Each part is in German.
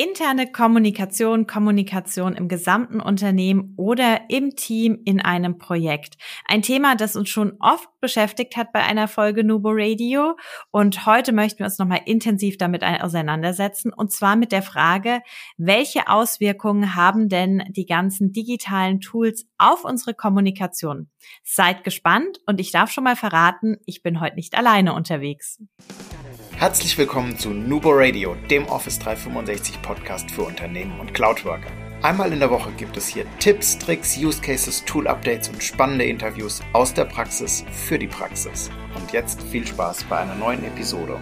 Interne Kommunikation, Kommunikation im gesamten Unternehmen oder im Team in einem Projekt. Ein Thema, das uns schon oft beschäftigt hat bei einer Folge Nubo Radio. Und heute möchten wir uns nochmal intensiv damit auseinandersetzen. Und zwar mit der Frage, welche Auswirkungen haben denn die ganzen digitalen Tools auf unsere Kommunikation? Seid gespannt und ich darf schon mal verraten, ich bin heute nicht alleine unterwegs. Herzlich willkommen zu Nubo Radio, dem Office 365 Podcast für Unternehmen und Cloudworker. Einmal in der Woche gibt es hier Tipps, Tricks, Use Cases, Tool Updates und spannende Interviews aus der Praxis für die Praxis. Und jetzt viel Spaß bei einer neuen Episode.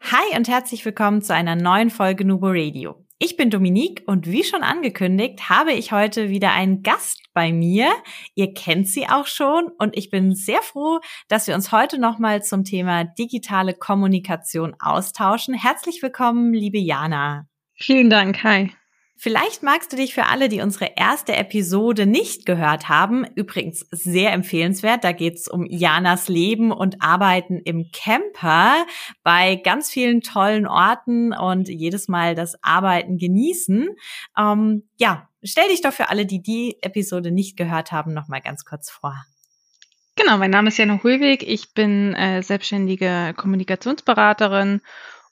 Hi und herzlich willkommen zu einer neuen Folge Nubo Radio. Ich bin Dominique und wie schon angekündigt, habe ich heute wieder einen Gast bei mir. Ihr kennt sie auch schon und ich bin sehr froh, dass wir uns heute nochmal zum Thema digitale Kommunikation austauschen. Herzlich willkommen, liebe Jana. Vielen Dank, hi. Vielleicht magst du dich für alle, die unsere erste Episode nicht gehört haben, übrigens sehr empfehlenswert, da geht's um Janas Leben und Arbeiten im Camper bei ganz vielen tollen Orten und jedes Mal das Arbeiten genießen. Ähm, ja, stell dich doch für alle, die die Episode nicht gehört haben, nochmal ganz kurz vor. Genau, mein Name ist Jana Hulweg. Ich bin äh, selbstständige Kommunikationsberaterin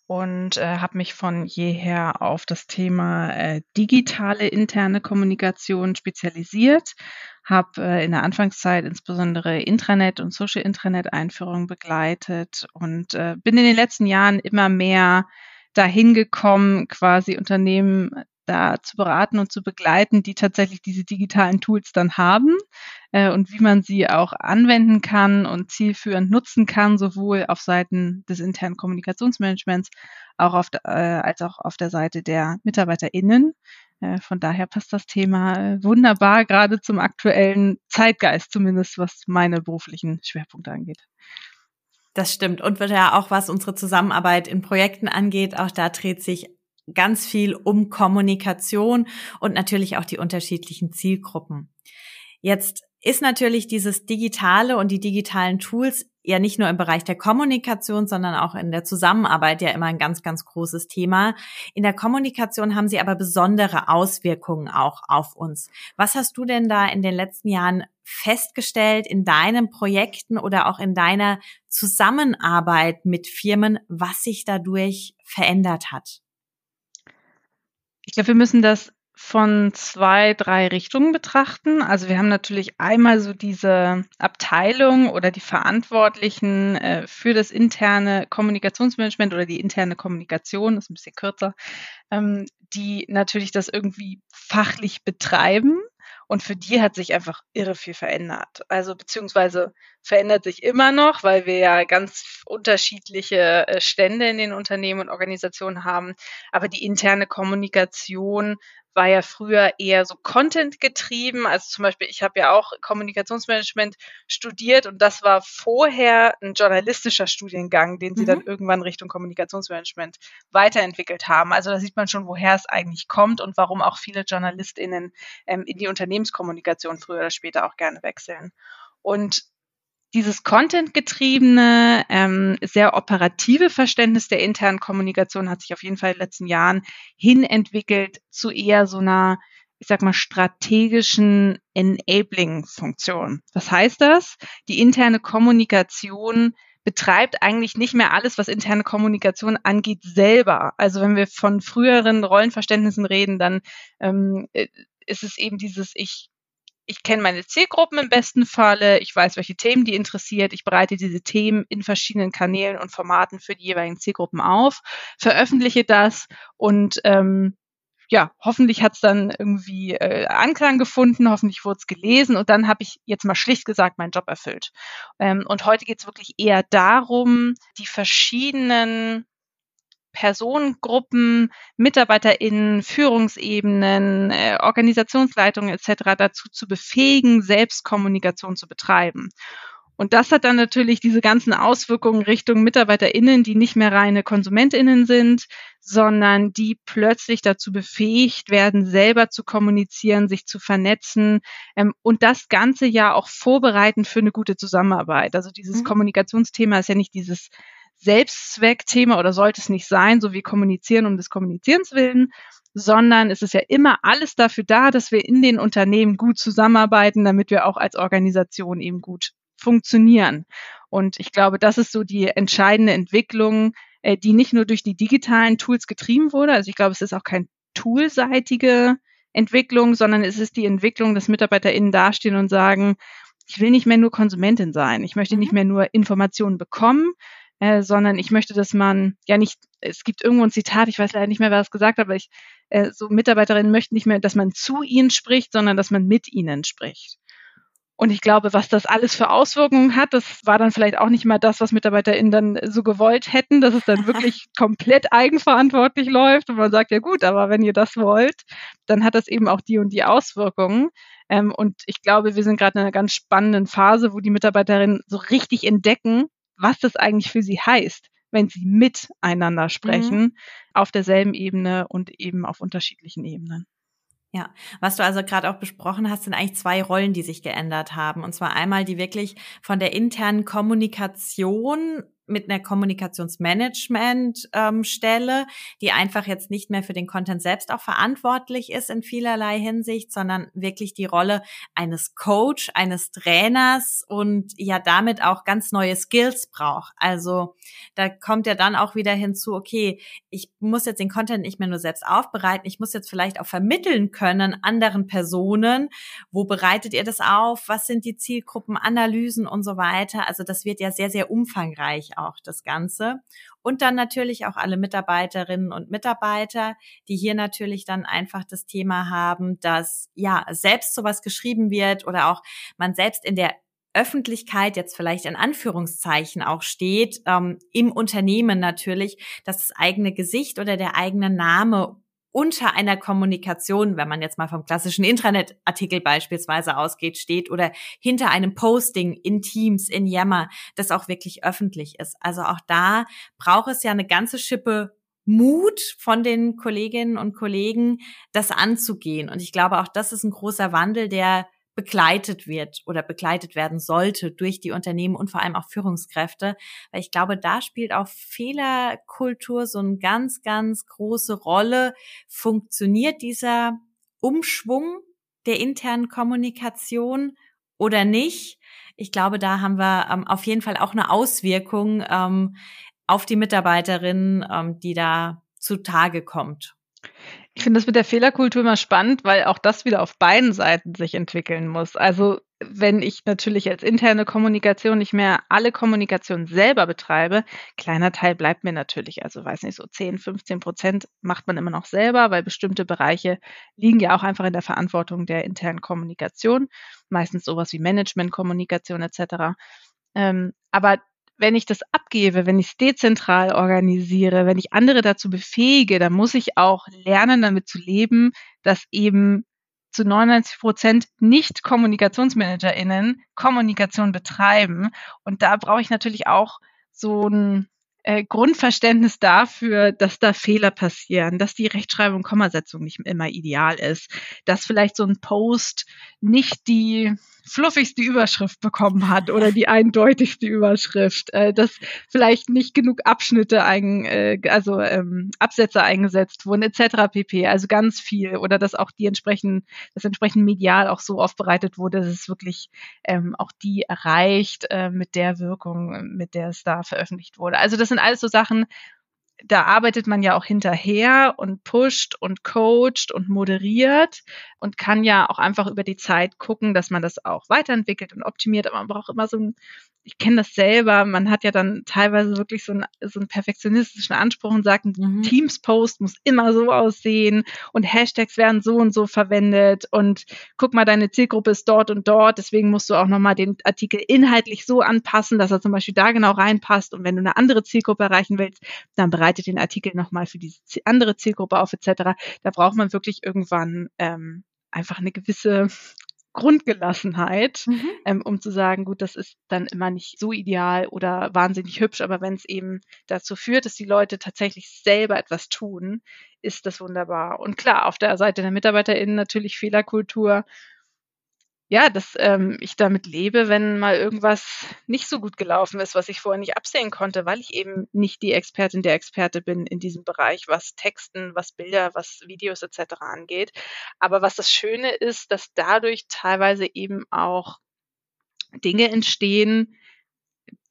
und äh, habe mich von jeher auf das Thema äh, digitale interne Kommunikation spezialisiert, habe äh, in der Anfangszeit insbesondere Intranet und Social Intranet Einführung begleitet und äh, bin in den letzten Jahren immer mehr dahin gekommen, quasi Unternehmen da zu beraten und zu begleiten, die tatsächlich diese digitalen Tools dann haben äh, und wie man sie auch anwenden kann und zielführend nutzen kann, sowohl auf Seiten des internen Kommunikationsmanagements auch auf, äh, als auch auf der Seite der MitarbeiterInnen. Äh, von daher passt das Thema äh, wunderbar gerade zum aktuellen Zeitgeist, zumindest was meine beruflichen Schwerpunkte angeht. Das stimmt. Und wird ja auch, was unsere Zusammenarbeit in Projekten angeht, auch da dreht sich ganz viel um Kommunikation und natürlich auch die unterschiedlichen Zielgruppen. Jetzt ist natürlich dieses Digitale und die digitalen Tools ja nicht nur im Bereich der Kommunikation, sondern auch in der Zusammenarbeit ja immer ein ganz, ganz großes Thema. In der Kommunikation haben sie aber besondere Auswirkungen auch auf uns. Was hast du denn da in den letzten Jahren festgestellt in deinen Projekten oder auch in deiner Zusammenarbeit mit Firmen, was sich dadurch verändert hat? Ich glaube, wir müssen das von zwei, drei Richtungen betrachten. Also wir haben natürlich einmal so diese Abteilung oder die Verantwortlichen äh, für das interne Kommunikationsmanagement oder die interne Kommunikation, das ist ein bisschen kürzer, ähm, die natürlich das irgendwie fachlich betreiben und für die hat sich einfach irre viel verändert. Also beziehungsweise verändert sich immer noch, weil wir ja ganz unterschiedliche äh, Stände in den Unternehmen und Organisationen haben. Aber die interne Kommunikation war ja früher eher so Content getrieben. Also zum Beispiel, ich habe ja auch Kommunikationsmanagement studiert und das war vorher ein journalistischer Studiengang, den sie mhm. dann irgendwann Richtung Kommunikationsmanagement weiterentwickelt haben. Also da sieht man schon, woher es eigentlich kommt und warum auch viele JournalistInnen ähm, in die Unternehmenskommunikation früher oder später auch gerne wechseln. Und dieses Content-getriebene, ähm, sehr operative Verständnis der internen Kommunikation hat sich auf jeden Fall in den letzten Jahren hin entwickelt zu eher so einer, ich sag mal, strategischen Enabling-Funktion. Was heißt das? Die interne Kommunikation betreibt eigentlich nicht mehr alles, was interne Kommunikation angeht, selber. Also wenn wir von früheren Rollenverständnissen reden, dann ähm, äh, ist es eben dieses, ich ich kenne meine Zielgruppen im besten Falle, ich weiß, welche Themen die interessiert, ich bereite diese Themen in verschiedenen Kanälen und Formaten für die jeweiligen Zielgruppen auf, veröffentliche das und ähm, ja, hoffentlich hat es dann irgendwie äh, Anklang gefunden, hoffentlich wurde es gelesen und dann habe ich jetzt mal schlicht gesagt meinen Job erfüllt. Ähm, und heute geht es wirklich eher darum, die verschiedenen Personengruppen, MitarbeiterInnen, Führungsebenen, äh, Organisationsleitungen etc. dazu zu befähigen, Selbstkommunikation zu betreiben. Und das hat dann natürlich diese ganzen Auswirkungen Richtung MitarbeiterInnen, die nicht mehr reine KonsumentInnen sind, sondern die plötzlich dazu befähigt werden, selber zu kommunizieren, sich zu vernetzen ähm, und das Ganze ja auch vorbereiten für eine gute Zusammenarbeit. Also dieses mhm. Kommunikationsthema ist ja nicht dieses Selbstzweckthema oder sollte es nicht sein, so wie kommunizieren um des Kommunizierens willen, sondern es ist ja immer alles dafür da, dass wir in den Unternehmen gut zusammenarbeiten, damit wir auch als Organisation eben gut funktionieren. Und ich glaube, das ist so die entscheidende Entwicklung, äh, die nicht nur durch die digitalen Tools getrieben wurde. Also ich glaube, es ist auch kein toolseitige Entwicklung, sondern es ist die Entwicklung, dass MitarbeiterInnen dastehen und sagen, ich will nicht mehr nur Konsumentin sein. Ich möchte nicht mhm. mehr nur Informationen bekommen, äh, sondern ich möchte, dass man ja nicht, es gibt irgendwo ein Zitat, ich weiß leider nicht mehr, wer es gesagt hat, aber ich, äh, so Mitarbeiterinnen möchten nicht mehr, dass man zu ihnen spricht, sondern dass man mit ihnen spricht. Und ich glaube, was das alles für Auswirkungen hat, das war dann vielleicht auch nicht mal das, was MitarbeiterInnen dann so gewollt hätten, dass es dann wirklich komplett eigenverantwortlich läuft und man sagt, ja gut, aber wenn ihr das wollt, dann hat das eben auch die und die Auswirkungen. Ähm, und ich glaube, wir sind gerade in einer ganz spannenden Phase, wo die Mitarbeiterinnen so richtig entdecken, was das eigentlich für sie heißt, wenn sie miteinander sprechen, mhm. auf derselben Ebene und eben auf unterschiedlichen Ebenen. Ja, was du also gerade auch besprochen hast, sind eigentlich zwei Rollen, die sich geändert haben. Und zwar einmal die wirklich von der internen Kommunikation mit einer Kommunikationsmanagement-Stelle, ähm, die einfach jetzt nicht mehr für den Content selbst auch verantwortlich ist in vielerlei Hinsicht, sondern wirklich die Rolle eines Coach, eines Trainers und ja damit auch ganz neue Skills braucht. Also da kommt ja dann auch wieder hinzu, okay, ich muss jetzt den Content nicht mehr nur selbst aufbereiten, ich muss jetzt vielleicht auch vermitteln können anderen Personen, wo bereitet ihr das auf, was sind die Zielgruppenanalysen und so weiter. Also das wird ja sehr, sehr umfangreich auch das Ganze. Und dann natürlich auch alle Mitarbeiterinnen und Mitarbeiter, die hier natürlich dann einfach das Thema haben, dass ja selbst sowas geschrieben wird oder auch man selbst in der Öffentlichkeit jetzt vielleicht in Anführungszeichen auch steht, ähm, im Unternehmen natürlich, dass das eigene Gesicht oder der eigene Name unter einer Kommunikation, wenn man jetzt mal vom klassischen Intranet-Artikel beispielsweise ausgeht, steht oder hinter einem Posting in Teams, in Yammer, das auch wirklich öffentlich ist. Also auch da braucht es ja eine ganze Schippe Mut von den Kolleginnen und Kollegen, das anzugehen. Und ich glaube, auch das ist ein großer Wandel, der begleitet wird oder begleitet werden sollte durch die Unternehmen und vor allem auch Führungskräfte. Weil ich glaube, da spielt auch Fehlerkultur so eine ganz, ganz große Rolle. Funktioniert dieser Umschwung der internen Kommunikation oder nicht? Ich glaube, da haben wir ähm, auf jeden Fall auch eine Auswirkung ähm, auf die Mitarbeiterin, ähm, die da zutage kommt. Ich finde das mit der Fehlerkultur immer spannend, weil auch das wieder auf beiden Seiten sich entwickeln muss. Also wenn ich natürlich als interne Kommunikation nicht mehr alle Kommunikation selber betreibe, kleiner Teil bleibt mir natürlich, also weiß nicht, so 10, 15 Prozent macht man immer noch selber, weil bestimmte Bereiche liegen ja auch einfach in der Verantwortung der internen Kommunikation, meistens sowas wie Managementkommunikation etc. Ähm, aber wenn ich das abgebe, wenn ich es dezentral organisiere, wenn ich andere dazu befähige, dann muss ich auch lernen, damit zu leben, dass eben zu 99 Prozent nicht KommunikationsmanagerInnen Kommunikation betreiben. Und da brauche ich natürlich auch so ein äh, Grundverständnis dafür, dass da Fehler passieren, dass die Rechtschreibung, Kommasetzung nicht immer ideal ist, dass vielleicht so ein Post nicht die fluffigste Überschrift bekommen hat oder die eindeutigste Überschrift, äh, dass vielleicht nicht genug Abschnitte, ein, äh, also ähm, Absätze eingesetzt wurden, etc. pp. Also ganz viel oder dass auch die entsprechend, das entsprechend medial auch so aufbereitet wurde, dass es wirklich ähm, auch die erreicht äh, mit der Wirkung, mit der es da veröffentlicht wurde. Also das sind alles so Sachen, da arbeitet man ja auch hinterher und pusht und coacht und moderiert und kann ja auch einfach über die Zeit gucken, dass man das auch weiterentwickelt und optimiert. Aber man braucht immer so ein, ich kenne das selber, man hat ja dann teilweise wirklich so, ein, so einen perfektionistischen Anspruch und sagt, ein mhm. Teams-Post muss immer so aussehen und Hashtags werden so und so verwendet und guck mal, deine Zielgruppe ist dort und dort, deswegen musst du auch nochmal den Artikel inhaltlich so anpassen, dass er zum Beispiel da genau reinpasst und wenn du eine andere Zielgruppe erreichen willst, dann bereitet den Artikel nochmal für diese andere Zielgruppe auf etc. Da braucht man wirklich irgendwann ähm, einfach eine gewisse Grundgelassenheit, mhm. ähm, um zu sagen, gut, das ist dann immer nicht so ideal oder wahnsinnig hübsch, aber wenn es eben dazu führt, dass die Leute tatsächlich selber etwas tun, ist das wunderbar. Und klar, auf der Seite der MitarbeiterInnen natürlich Fehlerkultur ja, dass ähm, ich damit lebe, wenn mal irgendwas nicht so gut gelaufen ist, was ich vorher nicht absehen konnte, weil ich eben nicht die Expertin der Experte bin in diesem Bereich, was Texten, was Bilder, was Videos etc. angeht. Aber was das Schöne ist, dass dadurch teilweise eben auch Dinge entstehen,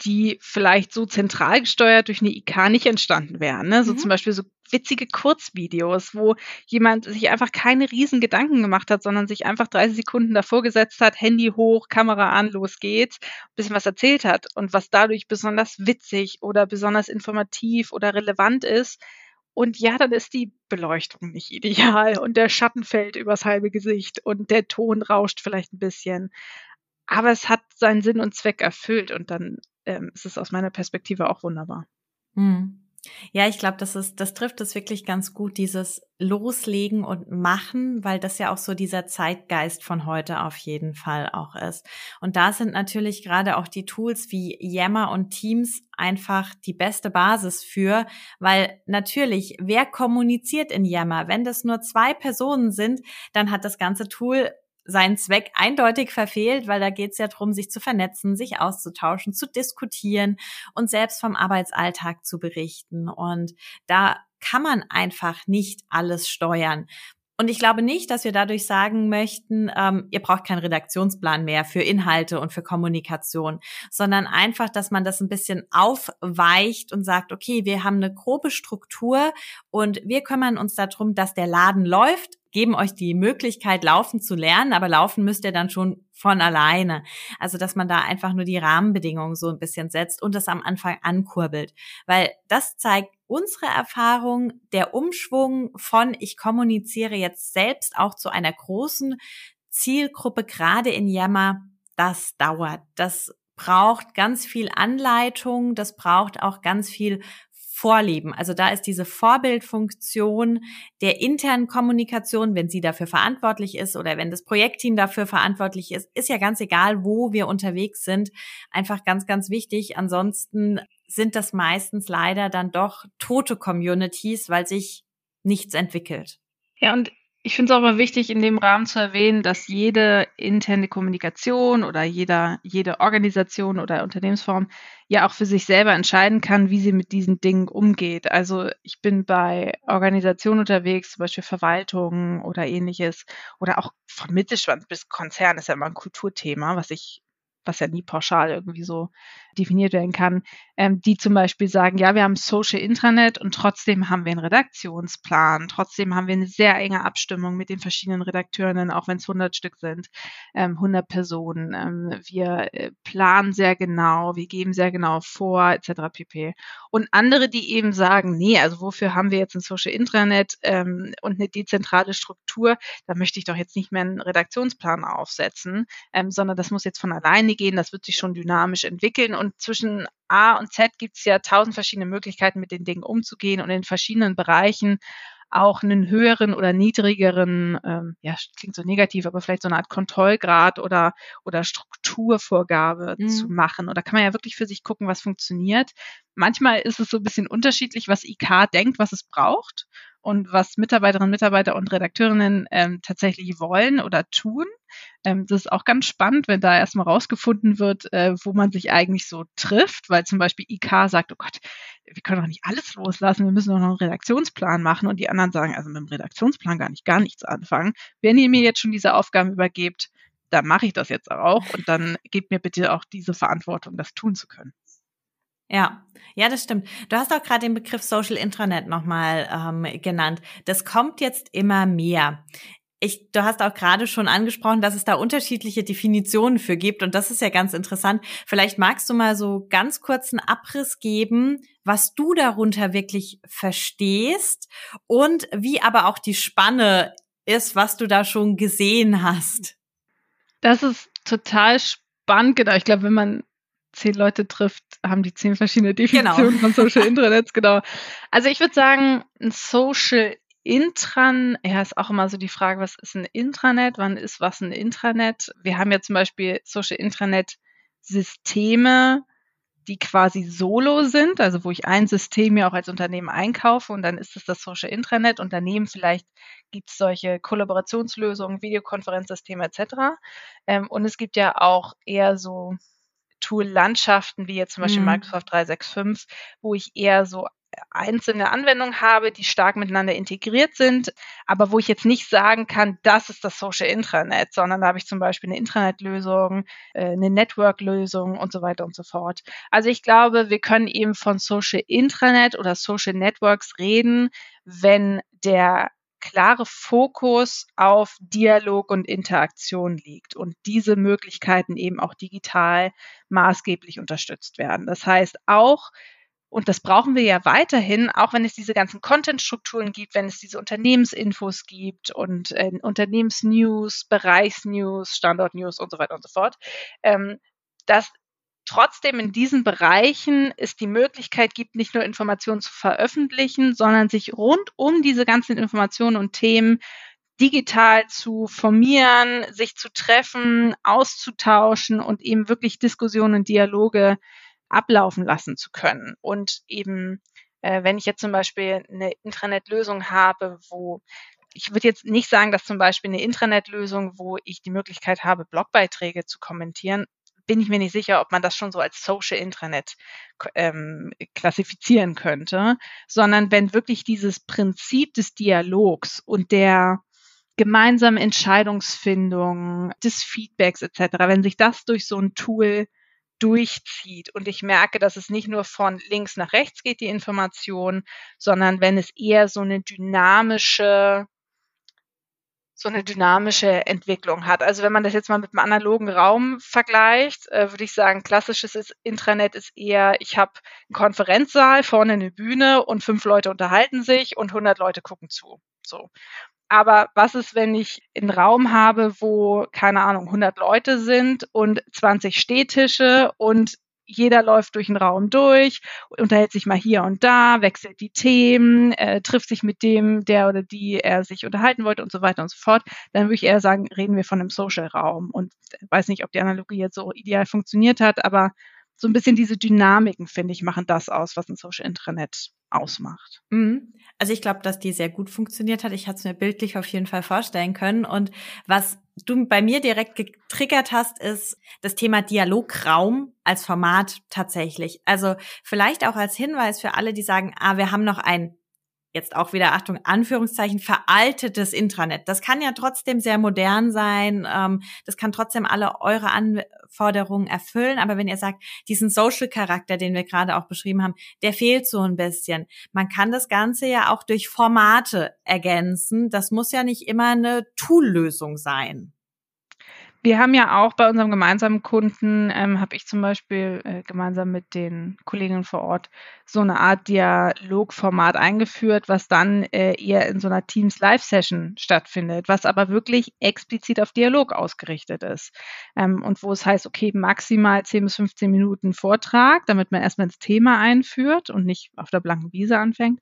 die vielleicht so zentral gesteuert durch eine IK nicht entstanden wären. Ne? So mhm. zum Beispiel so witzige Kurzvideos, wo jemand sich einfach keine riesen Gedanken gemacht hat, sondern sich einfach 30 Sekunden davor gesetzt hat, Handy hoch, Kamera an, los geht's, bisschen was erzählt hat und was dadurch besonders witzig oder besonders informativ oder relevant ist. Und ja, dann ist die Beleuchtung nicht ideal und der Schatten fällt übers halbe Gesicht und der Ton rauscht vielleicht ein bisschen. Aber es hat seinen Sinn und Zweck erfüllt und dann ähm, ist es aus meiner Perspektive auch wunderbar. Hm. Ja, ich glaube, das ist, das trifft es wirklich ganz gut, dieses Loslegen und Machen, weil das ja auch so dieser Zeitgeist von heute auf jeden Fall auch ist. Und da sind natürlich gerade auch die Tools wie Yammer und Teams einfach die beste Basis für, weil natürlich, wer kommuniziert in Yammer? Wenn das nur zwei Personen sind, dann hat das ganze Tool seinen Zweck eindeutig verfehlt, weil da geht es ja darum, sich zu vernetzen, sich auszutauschen, zu diskutieren und selbst vom Arbeitsalltag zu berichten. Und da kann man einfach nicht alles steuern. Und ich glaube nicht, dass wir dadurch sagen möchten, ähm, ihr braucht keinen Redaktionsplan mehr für Inhalte und für Kommunikation, sondern einfach, dass man das ein bisschen aufweicht und sagt, okay, wir haben eine grobe Struktur und wir kümmern uns darum, dass der Laden läuft, geben euch die Möglichkeit, laufen zu lernen, aber laufen müsst ihr dann schon von alleine. Also, dass man da einfach nur die Rahmenbedingungen so ein bisschen setzt und das am Anfang ankurbelt. Weil das zeigt unsere Erfahrung, der Umschwung von ich kommuniziere jetzt selbst auch zu einer großen Zielgruppe, gerade in Yammer, das dauert. Das braucht ganz viel Anleitung, das braucht auch ganz viel vorleben. Also da ist diese Vorbildfunktion der internen Kommunikation, wenn sie dafür verantwortlich ist oder wenn das Projektteam dafür verantwortlich ist, ist ja ganz egal, wo wir unterwegs sind, einfach ganz, ganz wichtig. Ansonsten sind das meistens leider dann doch tote Communities, weil sich nichts entwickelt. Ja, und ich finde es auch mal wichtig, in dem Rahmen zu erwähnen, dass jede interne Kommunikation oder jeder, jede Organisation oder Unternehmensform ja auch für sich selber entscheiden kann, wie sie mit diesen Dingen umgeht. Also ich bin bei Organisationen unterwegs, zum Beispiel Verwaltungen oder ähnliches, oder auch von Mittelstand bis Konzern ist ja immer ein Kulturthema, was ich was ja nie pauschal irgendwie so definiert werden kann, ähm, die zum Beispiel sagen, ja, wir haben Social Intranet und trotzdem haben wir einen Redaktionsplan, trotzdem haben wir eine sehr enge Abstimmung mit den verschiedenen Redakteurinnen, auch wenn es 100 Stück sind, ähm, 100 Personen. Ähm, wir äh, planen sehr genau, wir geben sehr genau vor, etc. pp. Und andere, die eben sagen, nee, also wofür haben wir jetzt ein Social Intranet ähm, und eine dezentrale Struktur, da möchte ich doch jetzt nicht mehr einen Redaktionsplan aufsetzen, ähm, sondern das muss jetzt von alleine gehen, das wird sich schon dynamisch entwickeln und zwischen A und Z gibt es ja tausend verschiedene Möglichkeiten, mit den Dingen umzugehen und in verschiedenen Bereichen auch einen höheren oder niedrigeren, ähm, ja, klingt so negativ, aber vielleicht so eine Art Kontrollgrad oder, oder Strukturvorgabe mhm. zu machen. Und da kann man ja wirklich für sich gucken, was funktioniert. Manchmal ist es so ein bisschen unterschiedlich, was IK denkt, was es braucht und was Mitarbeiterinnen, Mitarbeiter und Redakteurinnen ähm, tatsächlich wollen oder tun. Ähm, das ist auch ganz spannend, wenn da erstmal rausgefunden wird, äh, wo man sich eigentlich so trifft, weil zum Beispiel IK sagt, oh Gott, wir können doch nicht alles loslassen, wir müssen doch noch einen Redaktionsplan machen und die anderen sagen, also mit dem Redaktionsplan gar nicht gar nichts anfangen. Wenn ihr mir jetzt schon diese Aufgaben übergebt, dann mache ich das jetzt auch und dann gebt mir bitte auch diese Verantwortung, das tun zu können. Ja, ja, das stimmt. Du hast auch gerade den Begriff Social Intranet nochmal ähm, genannt. Das kommt jetzt immer mehr. Ich, du hast auch gerade schon angesprochen, dass es da unterschiedliche Definitionen für gibt und das ist ja ganz interessant. Vielleicht magst du mal so ganz kurzen Abriss geben, was du darunter wirklich verstehst und wie aber auch die Spanne ist, was du da schon gesehen hast. Das ist total spannend, genau. Ich glaube, wenn man zehn Leute trifft, haben die zehn verschiedene Definitionen genau. von Social Intranets, genau. Also ich würde sagen, ein Social Intran, ja, ist auch immer so die Frage, was ist ein Intranet, wann ist was ein Intranet? Wir haben ja zum Beispiel Social Intranet Systeme, die quasi solo sind, also wo ich ein System ja auch als Unternehmen einkaufe und dann ist es das Social Intranet. und daneben vielleicht gibt es solche Kollaborationslösungen, Videokonferenzsysteme etc. Ähm, und es gibt ja auch eher so Tool-Landschaften wie jetzt zum Beispiel mhm. Microsoft 365, wo ich eher so einzelne Anwendungen habe, die stark miteinander integriert sind, aber wo ich jetzt nicht sagen kann, das ist das Social Intranet, sondern da habe ich zum Beispiel eine Intranet-Lösung, äh, eine Network-Lösung und so weiter und so fort. Also ich glaube, wir können eben von Social Intranet oder Social Networks reden, wenn der klare Fokus auf Dialog und Interaktion liegt und diese Möglichkeiten eben auch digital maßgeblich unterstützt werden. Das heißt auch, und das brauchen wir ja weiterhin, auch wenn es diese ganzen Content-Strukturen gibt, wenn es diese Unternehmensinfos gibt und äh, Unternehmensnews, Bereichsnews, Standortnews und so weiter und so fort, ähm, dass trotzdem in diesen Bereichen es die Möglichkeit gibt, nicht nur Informationen zu veröffentlichen, sondern sich rund um diese ganzen Informationen und Themen digital zu formieren, sich zu treffen, auszutauschen und eben wirklich Diskussionen und Dialoge ablaufen lassen zu können. Und eben, äh, wenn ich jetzt zum Beispiel eine Intranet-Lösung habe, wo ich würde jetzt nicht sagen, dass zum Beispiel eine Intranet-Lösung, wo ich die Möglichkeit habe, Blogbeiträge zu kommentieren, bin ich mir nicht sicher, ob man das schon so als Social Intranet ähm, klassifizieren könnte, sondern wenn wirklich dieses Prinzip des Dialogs und der gemeinsamen Entscheidungsfindung, des Feedbacks etc., wenn sich das durch so ein Tool durchzieht und ich merke, dass es nicht nur von links nach rechts geht, die Information, sondern wenn es eher so eine dynamische so eine dynamische Entwicklung hat. Also wenn man das jetzt mal mit einem analogen Raum vergleicht, äh, würde ich sagen, klassisches Intranet ist eher, ich habe einen Konferenzsaal, vorne eine Bühne und fünf Leute unterhalten sich und 100 Leute gucken zu. So. Aber was ist, wenn ich einen Raum habe, wo, keine Ahnung, 100 Leute sind und 20 Stehtische und jeder läuft durch den Raum durch, unterhält sich mal hier und da, wechselt die Themen, äh, trifft sich mit dem, der oder die er sich unterhalten wollte und so weiter und so fort, dann würde ich eher sagen, reden wir von einem Social-Raum. Und weiß nicht, ob die Analogie jetzt so ideal funktioniert hat, aber so ein bisschen diese Dynamiken, finde ich, machen das aus, was ein Social Intranet ausmacht. Mhm. Also ich glaube, dass die sehr gut funktioniert hat. Ich hatte es mir bildlich auf jeden Fall vorstellen können. Und was du bei mir direkt getriggert hast, ist das Thema Dialograum als Format tatsächlich. Also vielleicht auch als Hinweis für alle, die sagen, ah, wir haben noch ein jetzt auch wieder Achtung, Anführungszeichen, veraltetes Intranet. Das kann ja trotzdem sehr modern sein. Ähm, das kann trotzdem alle eure Anforderungen erfüllen. Aber wenn ihr sagt, diesen Social-Charakter, den wir gerade auch beschrieben haben, der fehlt so ein bisschen. Man kann das Ganze ja auch durch Formate ergänzen. Das muss ja nicht immer eine Tool-Lösung sein. Wir haben ja auch bei unserem gemeinsamen Kunden, ähm, habe ich zum Beispiel äh, gemeinsam mit den Kolleginnen vor Ort so eine Art Dialogformat eingeführt, was dann äh, eher in so einer Teams Live-Session stattfindet, was aber wirklich explizit auf Dialog ausgerichtet ist. Ähm, und wo es heißt, okay, maximal 10 bis 15 Minuten Vortrag, damit man erstmal ins Thema einführt und nicht auf der blanken Wiese anfängt.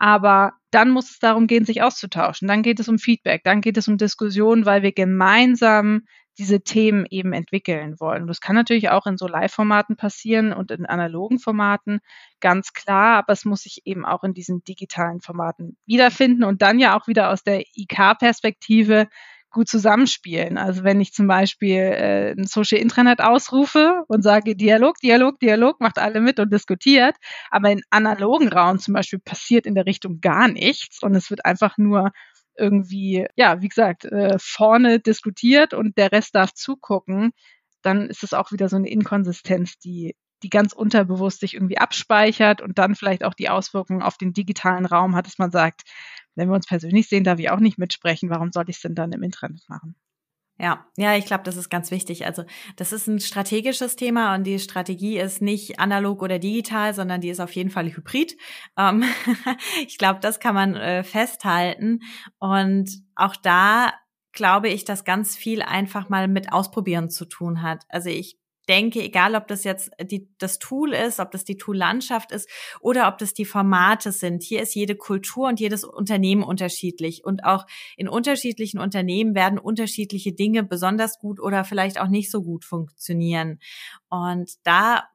Aber dann muss es darum gehen, sich auszutauschen. Dann geht es um Feedback, dann geht es um Diskussion, weil wir gemeinsam diese Themen eben entwickeln wollen. Das kann natürlich auch in so Live-Formaten passieren und in analogen Formaten, ganz klar, aber es muss sich eben auch in diesen digitalen Formaten wiederfinden und dann ja auch wieder aus der IK-Perspektive gut zusammenspielen. Also wenn ich zum Beispiel äh, ein Social Intranet ausrufe und sage Dialog, Dialog, Dialog, macht alle mit und diskutiert, aber in analogen Raum zum Beispiel passiert in der Richtung gar nichts und es wird einfach nur irgendwie, ja, wie gesagt, äh, vorne diskutiert und der Rest darf zugucken, dann ist es auch wieder so eine Inkonsistenz, die, die ganz unterbewusst sich irgendwie abspeichert und dann vielleicht auch die Auswirkungen auf den digitalen Raum hat, dass man sagt, wenn wir uns persönlich sehen, darf ich auch nicht mitsprechen, warum soll ich es denn dann im Internet machen? Ja, ja, ich glaube, das ist ganz wichtig. Also das ist ein strategisches Thema und die Strategie ist nicht analog oder digital, sondern die ist auf jeden Fall hybrid. Ähm, ich glaube, das kann man äh, festhalten. Und auch da glaube ich, dass ganz viel einfach mal mit Ausprobieren zu tun hat. Also ich denke, egal ob das jetzt die, das Tool ist, ob das die Tool-Landschaft ist oder ob das die Formate sind, hier ist jede Kultur und jedes Unternehmen unterschiedlich. Und auch in unterschiedlichen Unternehmen werden unterschiedliche Dinge besonders gut oder vielleicht auch nicht so gut funktionieren. Und da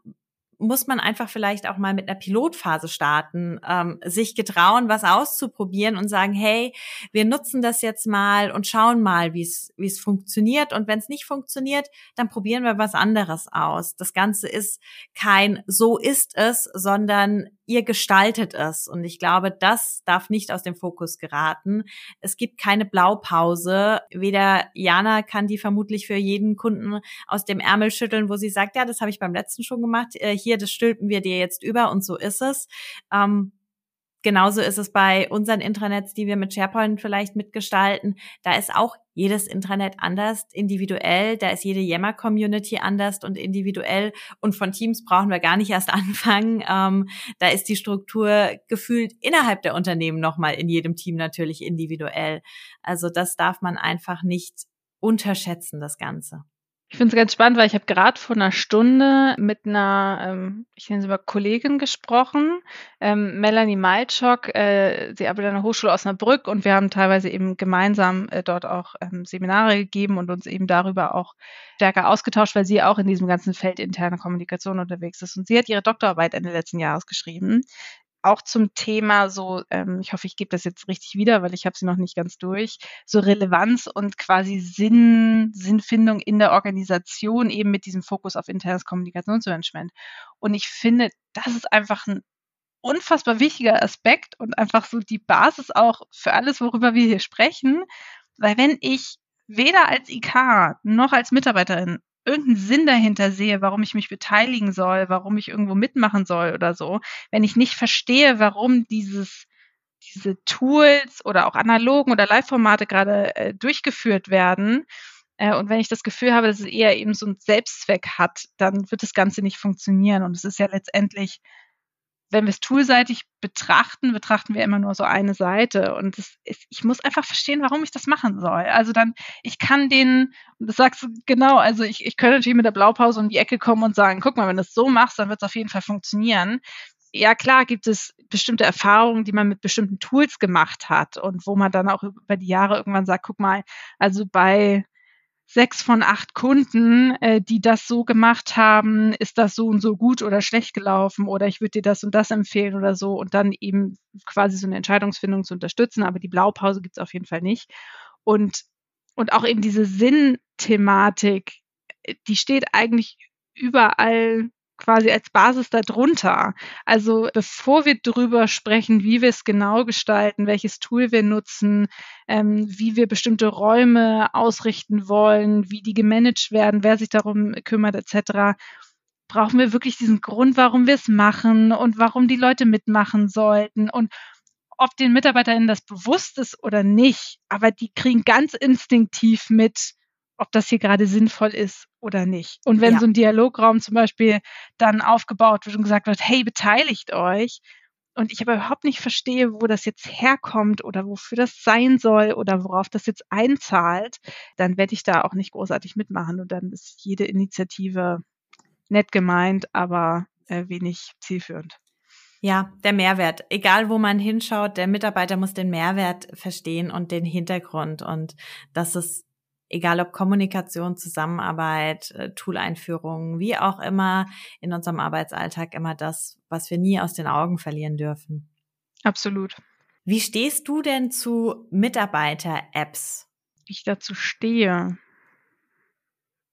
muss man einfach vielleicht auch mal mit einer Pilotphase starten, ähm, sich getrauen, was auszuprobieren und sagen, hey, wir nutzen das jetzt mal und schauen mal, wie es wie es funktioniert. Und wenn es nicht funktioniert, dann probieren wir was anderes aus. Das Ganze ist kein so ist es, sondern ihr gestaltet es. Und ich glaube, das darf nicht aus dem Fokus geraten. Es gibt keine Blaupause. Weder Jana kann die vermutlich für jeden Kunden aus dem Ärmel schütteln, wo sie sagt, ja, das habe ich beim letzten schon gemacht. Äh, hier, das stülpen wir dir jetzt über und so ist es. Ähm, Genauso ist es bei unseren Intranets, die wir mit SharePoint vielleicht mitgestalten. Da ist auch jedes Intranet anders, individuell. Da ist jede Yammer-Community anders und individuell. Und von Teams brauchen wir gar nicht erst anfangen. Ähm, da ist die Struktur gefühlt innerhalb der Unternehmen nochmal in jedem Team natürlich individuell. Also das darf man einfach nicht unterschätzen, das Ganze. Ich finde es ganz spannend, weil ich habe gerade vor einer Stunde mit einer, ähm, ich nenne sie mal Kollegin gesprochen, ähm, Melanie Malczok. Äh, sie arbeitet an der Hochschule Osnabrück und wir haben teilweise eben gemeinsam äh, dort auch ähm, Seminare gegeben und uns eben darüber auch stärker ausgetauscht, weil sie auch in diesem ganzen Feld interne Kommunikation unterwegs ist. Und sie hat ihre Doktorarbeit Ende letzten Jahres geschrieben auch zum Thema so, ähm, ich hoffe, ich gebe das jetzt richtig wieder, weil ich habe sie noch nicht ganz durch, so Relevanz und quasi Sinn, Sinnfindung in der Organisation eben mit diesem Fokus auf internes Kommunikationsmanagement. Und ich finde, das ist einfach ein unfassbar wichtiger Aspekt und einfach so die Basis auch für alles, worüber wir hier sprechen. Weil wenn ich weder als IK noch als Mitarbeiterin irgendeinen Sinn dahinter sehe, warum ich mich beteiligen soll, warum ich irgendwo mitmachen soll oder so, wenn ich nicht verstehe, warum dieses diese Tools oder auch analogen oder Live-Formate gerade äh, durchgeführt werden, äh, und wenn ich das Gefühl habe, dass es eher eben so einen Selbstzweck hat, dann wird das Ganze nicht funktionieren. Und es ist ja letztendlich wenn wir es toolseitig betrachten, betrachten wir immer nur so eine Seite. Und ist, ich muss einfach verstehen, warum ich das machen soll. Also dann, ich kann den, das sagst du genau, also ich, ich könnte natürlich mit der Blaupause um die Ecke kommen und sagen, guck mal, wenn du es so machst, dann wird es auf jeden Fall funktionieren. Ja, klar gibt es bestimmte Erfahrungen, die man mit bestimmten Tools gemacht hat und wo man dann auch über die Jahre irgendwann sagt, guck mal, also bei sechs von acht Kunden, äh, die das so gemacht haben, ist das so und so gut oder schlecht gelaufen oder ich würde dir das und das empfehlen oder so und dann eben quasi so eine Entscheidungsfindung zu unterstützen, aber die Blaupause gibt es auf jeden Fall nicht. Und, und auch eben diese Sinnthematik, äh, die steht eigentlich überall quasi als Basis darunter. Also bevor wir drüber sprechen, wie wir es genau gestalten, welches Tool wir nutzen, ähm, wie wir bestimmte Räume ausrichten wollen, wie die gemanagt werden, wer sich darum kümmert, etc., brauchen wir wirklich diesen Grund, warum wir es machen und warum die Leute mitmachen sollten und ob den MitarbeiterInnen das bewusst ist oder nicht, aber die kriegen ganz instinktiv mit, ob das hier gerade sinnvoll ist oder nicht. Und wenn ja. so ein Dialograum zum Beispiel dann aufgebaut wird und gesagt wird, hey, beteiligt euch, und ich aber überhaupt nicht verstehe, wo das jetzt herkommt oder wofür das sein soll oder worauf das jetzt einzahlt, dann werde ich da auch nicht großartig mitmachen und dann ist jede Initiative nett gemeint, aber äh, wenig zielführend. Ja, der Mehrwert. Egal, wo man hinschaut, der Mitarbeiter muss den Mehrwert verstehen und den Hintergrund. Und das ist egal ob Kommunikation, Zusammenarbeit, äh, Tool-Einführungen, wie auch immer in unserem Arbeitsalltag immer das, was wir nie aus den Augen verlieren dürfen. Absolut. Wie stehst du denn zu Mitarbeiter-Apps? Ich dazu stehe.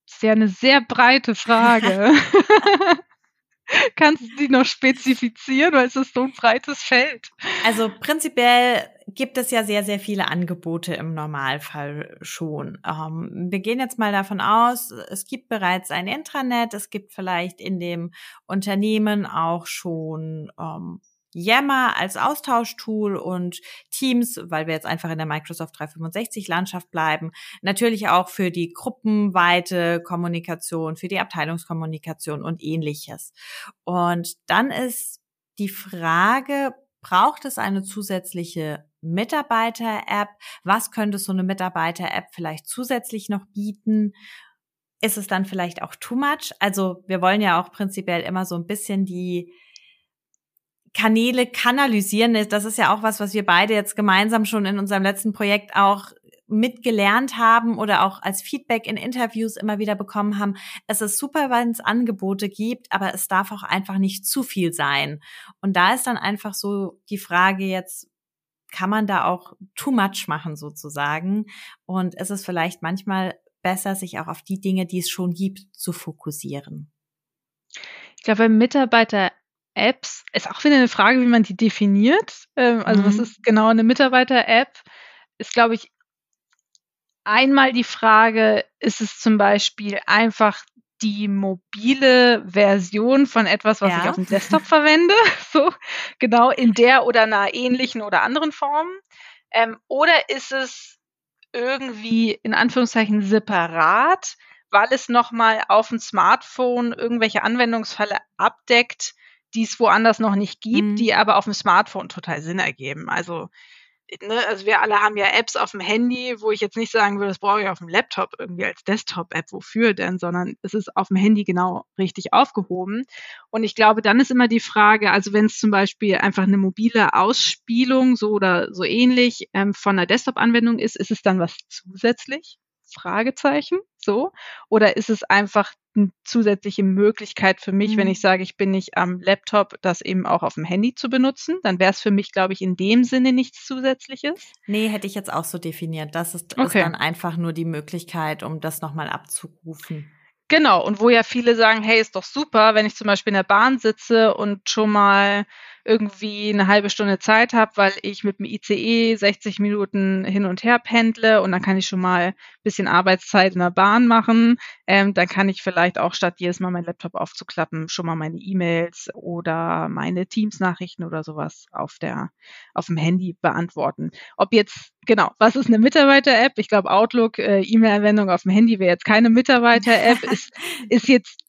Das ist ja eine sehr breite Frage. Kannst du die noch spezifizieren, weil es ist so ein breites Feld? Also prinzipiell gibt es ja sehr, sehr viele Angebote im Normalfall schon. Ähm, wir gehen jetzt mal davon aus, es gibt bereits ein Intranet, es gibt vielleicht in dem Unternehmen auch schon ähm, Yammer als Austauschtool und Teams, weil wir jetzt einfach in der Microsoft 365 Landschaft bleiben, natürlich auch für die gruppenweite Kommunikation, für die Abteilungskommunikation und ähnliches. Und dann ist die Frage, braucht es eine zusätzliche Mitarbeiter-App? Was könnte so eine Mitarbeiter-App vielleicht zusätzlich noch bieten? Ist es dann vielleicht auch too much? Also wir wollen ja auch prinzipiell immer so ein bisschen die Kanäle kanalisieren. Das ist ja auch was, was wir beide jetzt gemeinsam schon in unserem letzten Projekt auch mitgelernt haben oder auch als Feedback in Interviews immer wieder bekommen haben, es ist super, wenn es Angebote gibt, aber es darf auch einfach nicht zu viel sein. Und da ist dann einfach so die Frage jetzt, kann man da auch too much machen sozusagen? Und es ist vielleicht manchmal besser, sich auch auf die Dinge, die es schon gibt, zu fokussieren. Ich glaube, Mitarbeiter-Apps ist auch wieder eine Frage, wie man die definiert. Ähm, also mhm. was ist genau eine Mitarbeiter-App? Ist, glaube ich, einmal die Frage, ist es zum Beispiel einfach die mobile Version von etwas, was ja. ich auf dem Desktop verwende, so genau in der oder einer ähnlichen oder anderen Form? Ähm, oder ist es irgendwie in Anführungszeichen separat, weil es nochmal auf dem Smartphone irgendwelche Anwendungsfälle abdeckt, die es woanders noch nicht gibt, mhm. die aber auf dem Smartphone total Sinn ergeben. Also ne, also wir alle haben ja Apps auf dem Handy, wo ich jetzt nicht sagen würde, das brauche ich auf dem Laptop irgendwie als Desktop-App, wofür denn, sondern es ist auf dem Handy genau richtig aufgehoben. Und ich glaube, dann ist immer die Frage, also wenn es zum Beispiel einfach eine mobile Ausspielung so oder so ähnlich ähm, von einer Desktop-Anwendung ist, ist es dann was zusätzlich? Fragezeichen, so? Oder ist es einfach eine zusätzliche Möglichkeit für mich, mhm. wenn ich sage, ich bin nicht am Laptop, das eben auch auf dem Handy zu benutzen? Dann wäre es für mich, glaube ich, in dem Sinne nichts Zusätzliches. Nee, hätte ich jetzt auch so definiert. Das ist, okay. ist dann einfach nur die Möglichkeit, um das nochmal abzurufen. Genau, und wo ja viele sagen, hey, ist doch super, wenn ich zum Beispiel in der Bahn sitze und schon mal irgendwie eine halbe Stunde Zeit habe, weil ich mit dem ICE 60 Minuten hin und her pendle und dann kann ich schon mal ein bisschen Arbeitszeit in der Bahn machen. Ähm, dann kann ich vielleicht auch statt jedes Mal meinen Laptop aufzuklappen, schon mal meine E-Mails oder meine Teams-Nachrichten oder sowas auf der auf dem Handy beantworten. Ob jetzt genau, was ist eine Mitarbeiter-App? Ich glaube Outlook äh, E-Mail-Anwendung auf dem Handy wäre jetzt keine Mitarbeiter-App. ist ist jetzt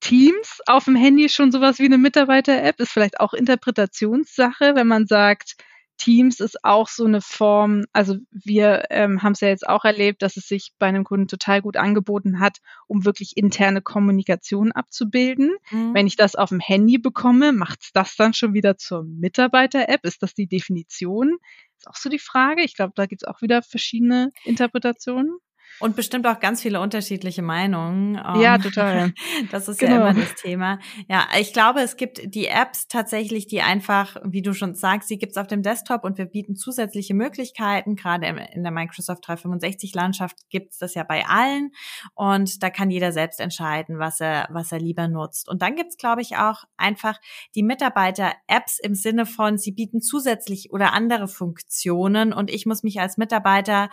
Teams auf dem Handy schon sowas wie eine Mitarbeiter-App? Ist vielleicht auch Interpretationssache, wenn man sagt, Teams ist auch so eine Form, also wir ähm, haben es ja jetzt auch erlebt, dass es sich bei einem Kunden total gut angeboten hat, um wirklich interne Kommunikation abzubilden. Mhm. Wenn ich das auf dem Handy bekomme, macht es das dann schon wieder zur Mitarbeiter-App? Ist das die Definition? Ist auch so die Frage. Ich glaube, da gibt es auch wieder verschiedene Interpretationen. Und bestimmt auch ganz viele unterschiedliche Meinungen. Ja, ähm, total. Das ist genau. ja immer das Thema. Ja, ich glaube, es gibt die Apps tatsächlich, die einfach, wie du schon sagst, sie gibt's auf dem Desktop und wir bieten zusätzliche Möglichkeiten. Gerade in der Microsoft 365-Landschaft gibt's das ja bei allen. Und da kann jeder selbst entscheiden, was er, was er lieber nutzt. Und dann gibt's, glaube ich, auch einfach die Mitarbeiter-Apps im Sinne von, sie bieten zusätzlich oder andere Funktionen. Und ich muss mich als Mitarbeiter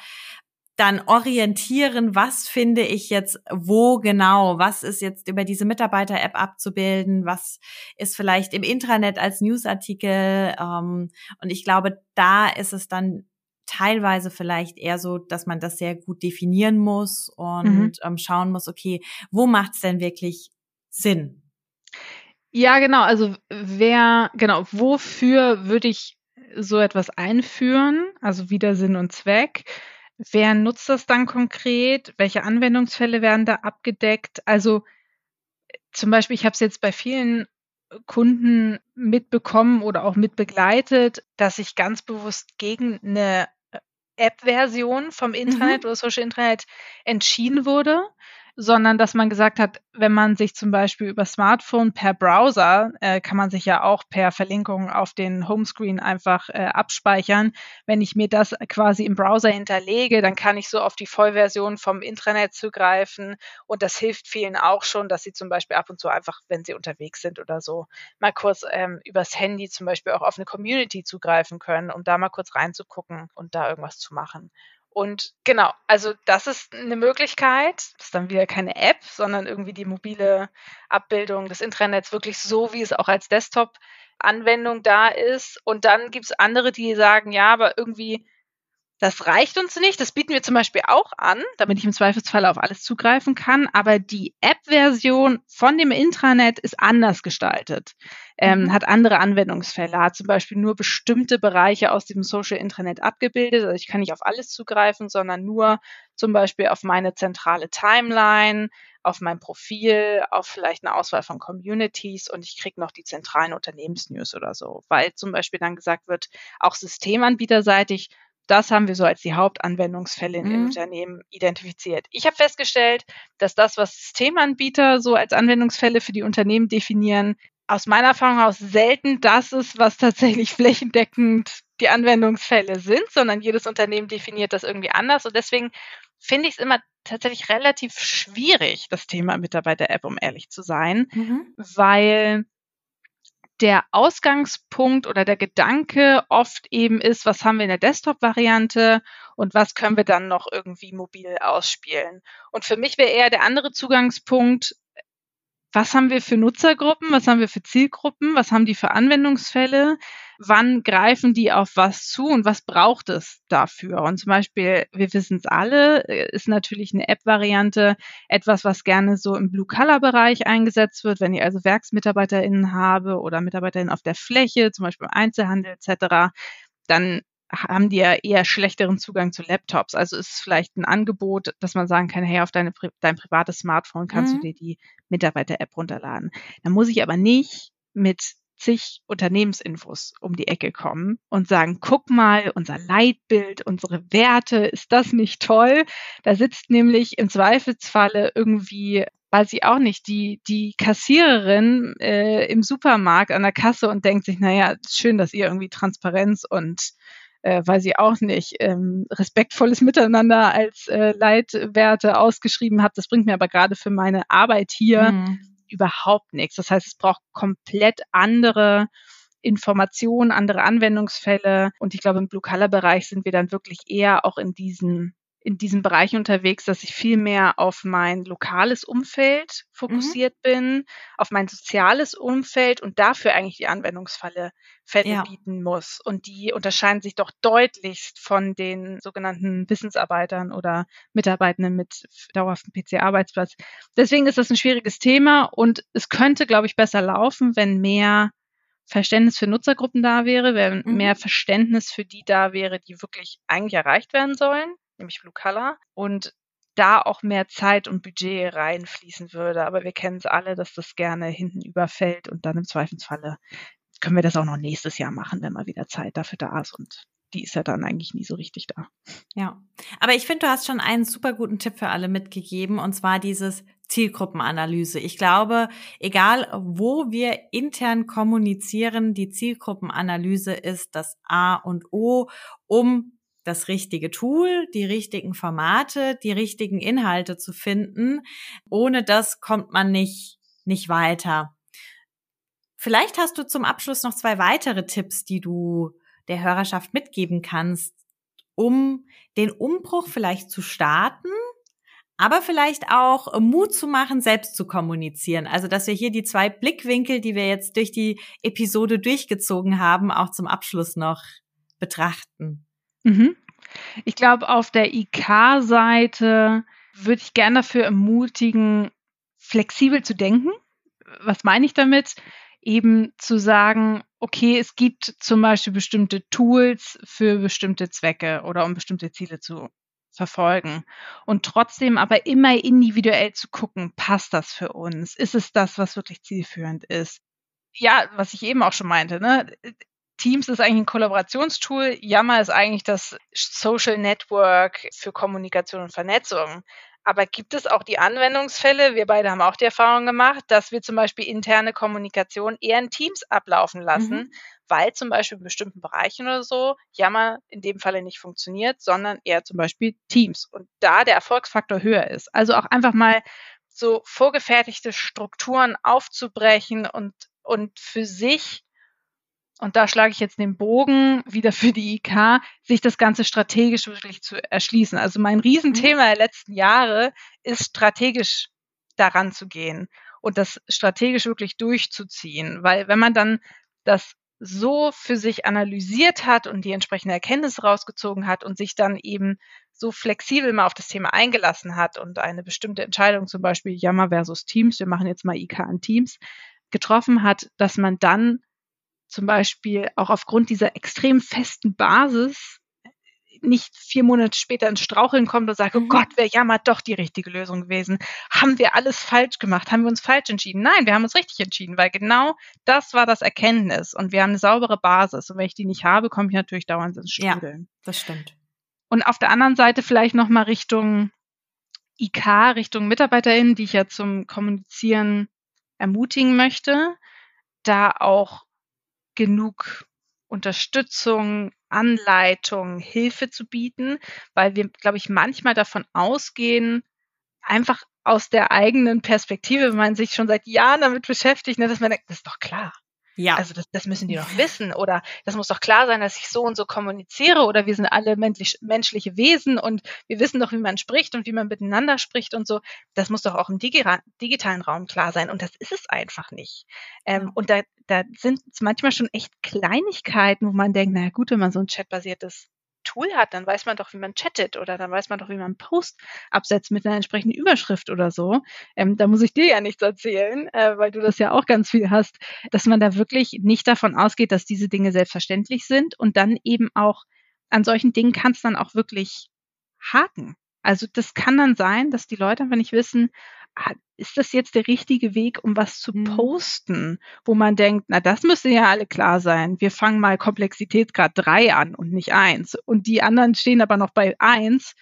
dann orientieren, was finde ich jetzt wo genau, was ist jetzt über diese Mitarbeiter-App abzubilden, was ist vielleicht im Intranet als Newsartikel. Ähm, und ich glaube, da ist es dann teilweise vielleicht eher so, dass man das sehr gut definieren muss und mhm. ähm, schauen muss, okay, wo macht es denn wirklich Sinn? Ja, genau. Also wer, genau, wofür würde ich so etwas einführen? Also wieder Sinn und Zweck. Wer nutzt das dann konkret? Welche Anwendungsfälle werden da abgedeckt? Also zum Beispiel, ich habe es jetzt bei vielen Kunden mitbekommen oder auch mitbegleitet, dass ich ganz bewusst gegen eine äh, App-Version vom Internet mhm. oder Social Internet entschieden wurde, sondern dass man gesagt hat, wenn man sich zum Beispiel über Smartphone per Browser, äh, kann man sich ja auch per Verlinkung auf den Homescreen einfach äh, abspeichern. Wenn ich mir das quasi im Browser hinterlege, dann kann ich so auf die Vollversion vom Intranet zugreifen und das hilft vielen auch schon, dass sie zum Beispiel ab und zu einfach, wenn sie unterwegs sind oder so, mal kurz ähm, übers Handy zum Beispiel auch auf eine Community zugreifen können, um da mal kurz reinzugucken und da irgendwas zu machen. Und genau, also das ist eine Möglichkeit. Das ist dann wieder keine App, sondern irgendwie die mobile Abbildung des Intranets wirklich so, wie es auch als Desktop-Anwendung da ist. Und dann gibt es andere, die sagen, ja, aber irgendwie das reicht uns nicht. Das bieten wir zum Beispiel auch an, damit ich im Zweifelsfall auf alles zugreifen kann. Aber die App-Version von dem Intranet ist anders gestaltet, ähm, mhm. hat andere Anwendungsfälle, hat zum Beispiel nur bestimmte Bereiche aus dem Social Intranet abgebildet. Also ich kann nicht auf alles zugreifen, sondern nur zum Beispiel auf meine zentrale Timeline, auf mein Profil, auf vielleicht eine Auswahl von Communities und ich kriege noch die zentralen Unternehmensnews oder so, weil zum Beispiel dann gesagt wird, auch systemanbieterseitig Das haben wir so als die Hauptanwendungsfälle in mhm. Unternehmen identifiziert. Ich habe festgestellt, dass das, was Systemanbieter so als Anwendungsfälle für die Unternehmen definieren, aus meiner Erfahrung aus selten das ist, was tatsächlich flächendeckend die Anwendungsfälle sind, sondern jedes Unternehmen definiert das irgendwie anders. Und deswegen finde ich es immer tatsächlich relativ schwierig, das Thema Mitarbeiter-App, um ehrlich zu sein, mhm. weil der Ausgangspunkt oder der Gedanke oft eben ist, was haben wir in der Desktop-Variante und was können wir dann noch irgendwie mobil ausspielen. Und für mich wäre eher der andere Zugangspunkt, was haben wir für Nutzergruppen, was haben wir für Zielgruppen, was haben die für Anwendungsfälle, wann greifen die auf was zu und was braucht es dafür. Und zum Beispiel, wir wissen es alle, äh, ist natürlich eine App-Variante etwas, was gerne so im Blue-Color-Bereich eingesetzt wird, wenn ich also WerksmitarbeiterInnen habe oder MitarbeiterInnen auf der Fläche, zum Beispiel im Einzelhandel etc., dann haben die ja eher schlechteren Zugang zu Laptops. Also ist es vielleicht ein Angebot, dass man sagen kann, hey, auf deine, dein privates Smartphone kannst mhm. du dir die Mitarbeiter-App runterladen. Da muss ich aber nicht mit zig Unternehmensinfos um die Ecke kommen und sagen, guck mal, unser Leitbild, unsere Werte, ist das nicht toll? Da sitzt nämlich im Zweifelsfalle irgendwie weiß ich auch nicht, die, die Kassiererin äh, im Supermarkt an der Kasse und denkt sich, naja, schön, dass ihr irgendwie Transparenz und äh, weiß ich auch nicht, ähm, respektvolles Miteinander als äh, Leitwerte ausgeschrieben habt. Das bringt mir aber gerade für meine Arbeit hier mhm überhaupt nichts. Das heißt, es braucht komplett andere Informationen, andere Anwendungsfälle. Und ich glaube, im Blue-Color-Bereich sind wir dann wirklich eher auch in diesen in diesem Bereich unterwegs, dass ich viel mehr auf mein lokales Umfeld fokussiert mhm. bin, auf mein soziales Umfeld und dafür eigentlich die Anwendungsfälle Fälle ja. bieten muss. Und die unterscheiden sich doch deutlichst von den sogenannten Wissensarbeitern oder Mitarbeitenden mit dauerhaftem PC-Arbeitsplatz. Deswegen ist das ein schwieriges Thema und es könnte, glaube ich, besser laufen, wenn mehr Verständnis für Nutzergruppen da wäre, wenn mhm. mehr Verständnis für die da wäre, die wirklich eigentlich erreicht werden sollen nämlich Blue Color. Und da auch mehr Zeit und Budget reinfließen würde. Aber wir kennen es alle, dass das gerne hinten überfällt und dann im Zweifelsfalle können wir das auch noch nächstes Jahr machen, wenn mal wieder Zeit dafür da ist und die ist ja dann eigentlich nie so richtig da. Ja, aber ich finde, du hast schon einen super guten Tipp für alle mitgegeben und zwar dieses Zielgruppenanalyse. Ich glaube, egal wo wir intern kommunizieren, die Zielgruppenanalyse ist das A und O, um das richtige Tool, die richtigen Formate, die richtigen Inhalte zu finden. Ohne das kommt man nicht, nicht weiter. Vielleicht hast du zum Abschluss noch zwei weitere Tipps, die du der Hörerschaft mitgeben kannst, um den Umbruch vielleicht zu starten, aber vielleicht auch Mut zu machen, selbst zu kommunizieren. Also, dass wir hier die zwei Blickwinkel, die wir jetzt durch die Episode durchgezogen haben, auch zum Abschluss noch betrachten. Mhm. Ich glaube, auf der IK-Seite würde ich gerne dafür ermutigen, flexibel zu denken. Was meine ich damit? Eben zu sagen, okay, es gibt zum Beispiel bestimmte Tools für bestimmte Zwecke oder um bestimmte Ziele zu verfolgen. Und trotzdem aber immer individuell zu gucken, passt das für uns? Ist es das, was wirklich zielführend ist? Ja, was ich eben auch schon meinte, ne? Teams ist eigentlich ein Kollaborationstool. Yammer ist eigentlich das Social Network für Kommunikation und Vernetzung. Aber gibt es auch die Anwendungsfälle, wir beide haben auch die Erfahrung gemacht, dass wir zum Beispiel interne Kommunikation eher in Teams ablaufen lassen, mhm. weil zum Beispiel in bestimmten Bereichen oder so Yammer in dem Falle nicht funktioniert, sondern eher zum Beispiel Teams und da der Erfolgsfaktor höher ist. Also auch einfach mal so vorgefertigte Strukturen aufzubrechen und, und für sich und da schlage ich jetzt den Bogen wieder für die IK, sich das Ganze strategisch wirklich zu erschließen. Also mein Riesenthema mhm. der letzten Jahre ist strategisch daran zu gehen und das strategisch wirklich durchzuziehen. Weil wenn man dann das so für sich analysiert hat und die entsprechende Erkenntnis rausgezogen hat und sich dann eben so flexibel mal auf das Thema eingelassen hat und eine bestimmte Entscheidung, zum Beispiel Yammer versus Teams, wir machen jetzt mal IK an Teams, getroffen hat, dass man dann zum Beispiel auch aufgrund dieser extrem festen Basis nicht vier Monate später ins Straucheln kommt und sagt, oh mhm. Gott, wer jammert doch die richtige Lösung gewesen. Haben wir alles falsch gemacht? Haben wir uns falsch entschieden? Nein, wir haben uns richtig entschieden, weil genau das war das Erkenntnis und wir haben eine saubere Basis. Und wenn ich die nicht habe, komme ich natürlich dauernd ins Strudeln. Ja, das stimmt. Und auf der anderen Seite vielleicht nochmal Richtung IK, Richtung MitarbeiterInnen, die ich ja zum Kommunizieren ermutigen möchte, da auch genug Unterstützung, Anleitung, Hilfe zu bieten, weil wir, glaube ich, manchmal davon ausgehen, einfach aus der eigenen Perspektive, wenn man sich schon seit Jahren damit beschäftigt, ne, dass man denkt, das ist doch klar. Ja. Also das, das müssen die doch wissen oder das muss doch klar sein, dass ich so und so kommuniziere oder wir sind alle menschlich, menschliche Wesen und wir wissen doch, wie man spricht und wie man miteinander spricht und so. Das muss doch auch im digitalen Raum klar sein und das ist es einfach nicht. Ähm, und da, da sind manchmal schon echt Kleinigkeiten, wo man denkt, naja gut, wenn man so ein chatbasiertes Tool hat, dann weiß man doch, wie man chattet oder dann weiß man doch, wie man einen Post absetzt mit einer entsprechenden Überschrift oder so. Ähm, da muss ich dir ja nichts erzählen, äh, weil du das ja auch ganz viel hast, dass man da wirklich nicht davon ausgeht, dass diese Dinge selbstverständlich sind und dann eben auch an solchen Dingen kann es dann auch wirklich haken. Also das kann dann sein, dass die Leute einfach nicht wissen, ist das jetzt der richtige Weg, um was zu mhm. posten, wo man denkt, na, das müsste ja alle klar sein. Wir fangen mal Komplexitätsgrad 3 an und nicht 1. Und die anderen stehen aber noch bei 1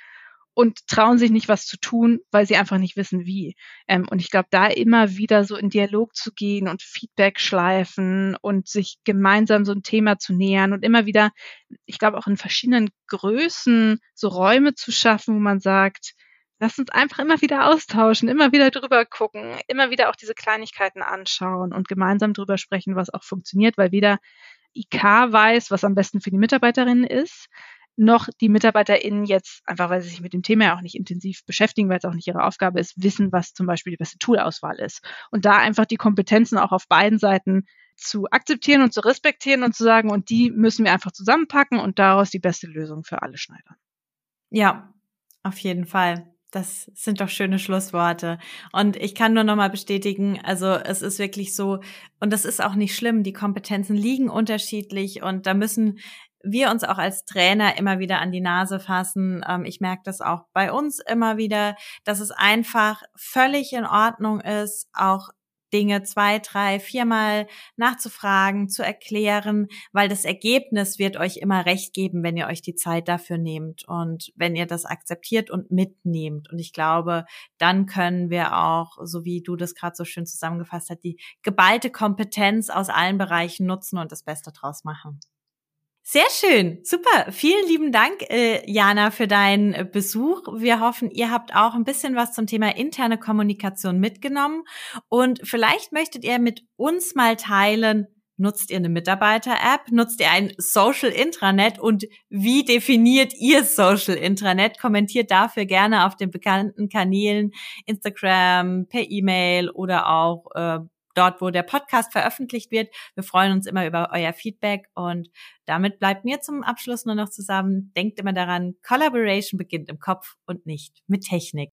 und trauen sich nicht, was zu tun, weil sie einfach nicht wissen, wie. Ähm, und ich glaube, da immer wieder so in Dialog zu gehen und Feedback schleifen und sich gemeinsam so ein Thema zu nähern und immer wieder, ich glaube, auch in verschiedenen Größen so Räume zu schaffen, wo man sagt, Lass uns einfach immer wieder austauschen, immer wieder drüber gucken, immer wieder auch diese Kleinigkeiten anschauen und gemeinsam drüber sprechen, was auch funktioniert, weil weder IK weiß, was am besten für die Mitarbeiterinnen ist, noch die MitarbeiterInnen jetzt, einfach weil sie sich mit dem Thema ja auch nicht intensiv beschäftigen, weil es auch nicht ihre Aufgabe ist, wissen, was zum Beispiel die beste Toolauswahl ist. Und da einfach die Kompetenzen auch auf beiden Seiten zu akzeptieren und zu respektieren und zu sagen, und die müssen wir einfach zusammenpacken und daraus die beste Lösung für alle schneidern. Ja, auf jeden Fall. Das sind doch schöne Schlussworte. Und ich kann nur noch mal bestätigen, also es ist wirklich so, und das ist auch nicht schlimm, die Kompetenzen liegen unterschiedlich und da müssen wir uns auch als Trainer immer wieder an die Nase fassen. Ähm, ich merke das auch bei uns immer wieder, dass es einfach völlig in Ordnung ist, auch Dinge zwei, drei, viermal nachzufragen, zu erklären, weil das Ergebnis wird euch immer recht geben, wenn ihr euch die Zeit dafür nehmt und wenn ihr das akzeptiert und mitnehmt. Und ich glaube, dann können wir auch, so wie du das gerade so schön zusammengefasst hast, die geballte Kompetenz aus allen Bereichen nutzen und das Beste draus machen. Sehr schön, super. Vielen lieben Dank, äh, Jana, für deinen äh, Besuch. Wir hoffen, ihr habt auch ein bisschen was zum Thema interne Kommunikation mitgenommen und vielleicht möchtet ihr mit uns mal teilen, Nutzt ihr eine Mitarbeiter-App? Nutzt ihr ein Social Intranet? Und wie definiert ihr Social Intranet? Kommentiert dafür gerne auf den bekannten Kanälen Instagram, per E-Mail oder auch äh, dort, wo der Podcast veröffentlicht wird. Wir freuen uns immer über euer Feedback und damit bleibt mir zum Abschluss nur noch zusammen, denkt immer daran, Collaboration beginnt im Kopf und nicht mit Technik.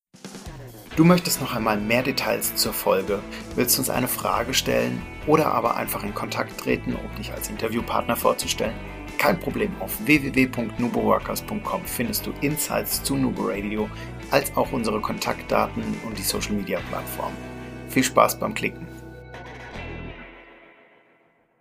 Du möchtest noch einmal mehr Details zur Folge, willst uns eine Frage stellen oder aber einfach in Kontakt treten, um dich als Interviewpartner vorzustellen? Kein Problem, auf www.nuboworkers.com findest du Insights zu Nubo Radio, als auch unsere Kontaktdaten und die Social Media Plattform. Viel Spaß beim Klicken!